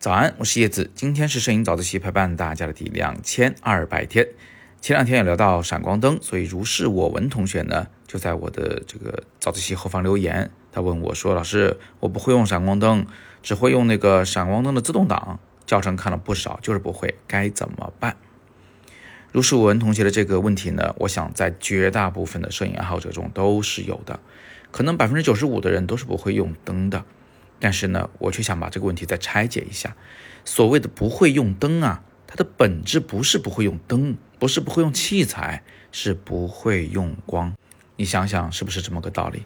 早安，我是叶子。今天是摄影早自习陪伴大家的第两千二百天。前两天也聊到闪光灯，所以如是我闻同学呢就在我的这个早自习后方留言，他问我说：“老师，我不会用闪光灯，只会用那个闪光灯的自动挡，教程看了不少，就是不会，该怎么办？”如是我闻同学的这个问题呢，我想在绝大部分的摄影爱好者中都是有的，可能百分之九十五的人都是不会用灯的。但是呢，我却想把这个问题再拆解一下。所谓的不会用灯啊，它的本质不是不会用灯，不是不会用器材，是不会用光。你想想是不是这么个道理？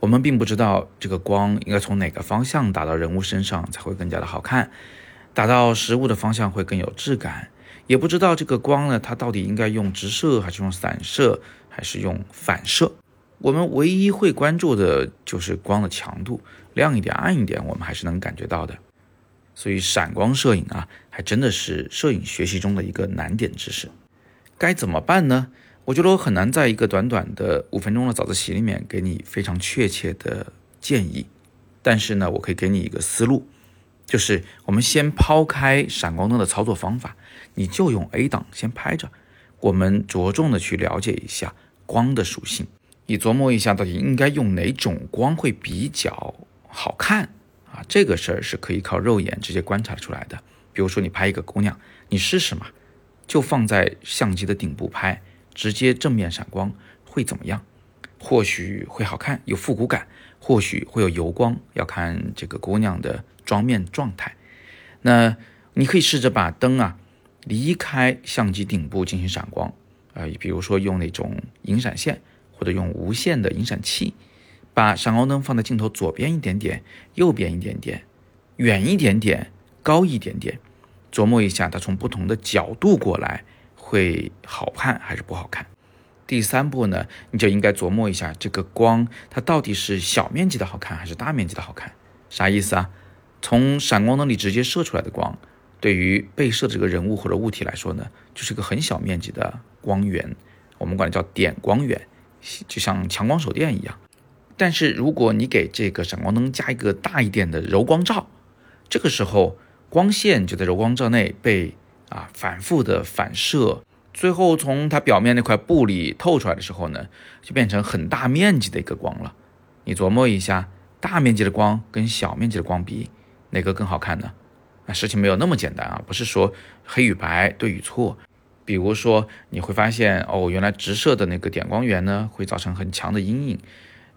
我们并不知道这个光应该从哪个方向打到人物身上才会更加的好看，打到实物的方向会更有质感，也不知道这个光呢，它到底应该用直射还是用散射还是用反射。我们唯一会关注的就是光的强度，亮一点、暗一点，我们还是能感觉到的。所以闪光摄影啊，还真的是摄影学习中的一个难点知识。该怎么办呢？我觉得我很难在一个短短的五分钟的早自习里面给你非常确切的建议。但是呢，我可以给你一个思路，就是我们先抛开闪光灯的操作方法，你就用 A 档先拍着，我们着重的去了解一下光的属性。你琢磨一下，到底应该用哪种光会比较好看啊？这个事儿是可以靠肉眼直接观察出来的。比如说，你拍一个姑娘，你试试嘛，就放在相机的顶部拍，直接正面闪光会怎么样？或许会好看，有复古感；或许会有油光，要看这个姑娘的妆面状态。那你可以试着把灯啊离开相机顶部进行闪光，啊，比如说用那种银闪线。或者用无线的引闪器，把闪光灯放在镜头左边一点点，右边一点点，远一点点，高一点点，琢磨一下它从不同的角度过来会好看还是不好看。第三步呢，你就应该琢磨一下这个光它到底是小面积的好看还是大面积的好看。啥意思啊？从闪光灯里直接射出来的光，对于被摄的这个人物或者物体来说呢，就是个很小面积的光源，我们管它叫点光源。就像强光手电一样，但是如果你给这个闪光灯加一个大一点的柔光罩，这个时候光线就在柔光罩内被啊反复的反射，最后从它表面那块布里透出来的时候呢，就变成很大面积的一个光了。你琢磨一下，大面积的光跟小面积的光比，哪个更好看呢？啊，事情没有那么简单啊，不是说黑与白对与错。比如说，你会发现哦，原来直射的那个点光源呢，会造成很强的阴影。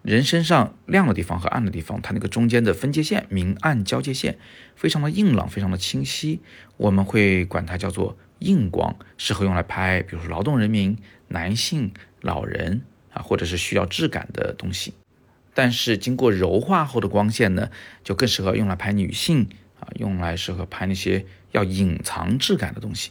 人身上亮的地方和暗的地方，它那个中间的分界线、明暗交界线，非常的硬朗，非常的清晰。我们会管它叫做硬光，适合用来拍，比如说劳动人民、男性、老人啊，或者是需要质感的东西。但是经过柔化后的光线呢，就更适合用来拍女性啊，用来适合拍那些要隐藏质感的东西。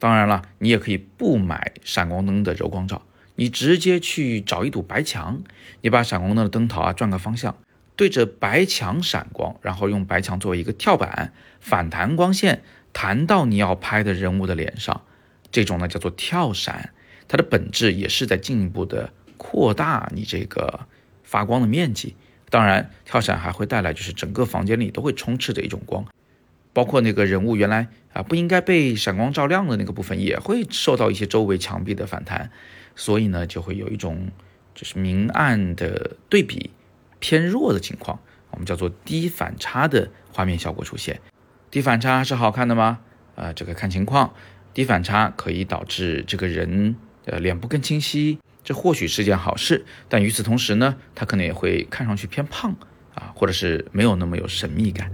当然了，你也可以不买闪光灯的柔光罩，你直接去找一堵白墙，你把闪光灯的灯头啊转个方向，对着白墙闪光，然后用白墙作为一个跳板，反弹光线弹到你要拍的人物的脸上，这种呢叫做跳闪，它的本质也是在进一步的扩大你这个发光的面积。当然，跳闪还会带来就是整个房间里都会充斥着一种光。包括那个人物原来啊不应该被闪光照亮的那个部分，也会受到一些周围墙壁的反弹，所以呢就会有一种就是明暗的对比偏弱的情况，我们叫做低反差的画面效果出现。低反差是好看的吗？啊，这个看情况。低反差可以导致这个人呃脸部更清晰，这或许是件好事，但与此同时呢，他可能也会看上去偏胖啊，或者是没有那么有神秘感。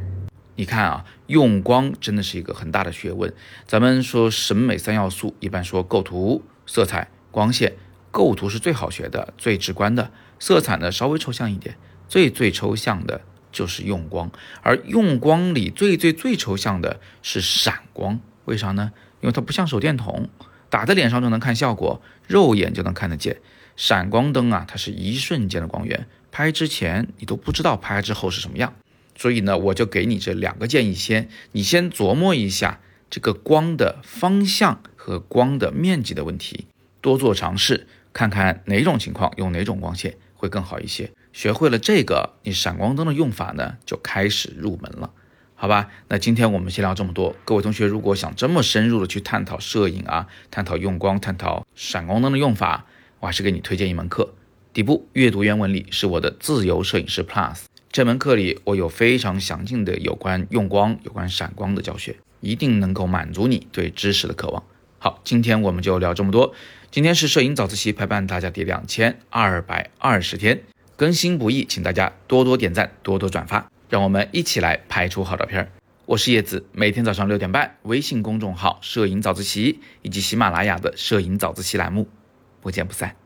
你看啊，用光真的是一个很大的学问。咱们说审美三要素，一般说构图、色彩、光线。构图是最好学的、最直观的，色彩呢稍微抽象一点。最最抽象的就是用光，而用光里最最最抽象的是闪光。为啥呢？因为它不像手电筒，打在脸上就能看效果，肉眼就能看得见。闪光灯啊，它是一瞬间的光源，拍之前你都不知道拍之后是什么样。所以呢，我就给你这两个建议，先你先琢磨一下这个光的方向和光的面积的问题，多做尝试，看看哪种情况用哪种光线会更好一些。学会了这个，你闪光灯的用法呢就开始入门了。好吧，那今天我们先聊这么多。各位同学，如果想这么深入的去探讨摄影啊，探讨用光，探讨闪光灯的用法，我还是给你推荐一门课。底部阅读原文里是我的自由摄影师 Plus 这门课里，我有非常详尽的有关用光、有关闪光的教学，一定能够满足你对知识的渴望。好，今天我们就聊这么多。今天是摄影早自习陪伴大家第两千二百二十天，更新不易，请大家多多点赞，多多转发。让我们一起来拍出好照片。我是叶子，每天早上六点半，微信公众号“摄影早自习”以及喜马拉雅的“摄影早自习”栏目，不见不散。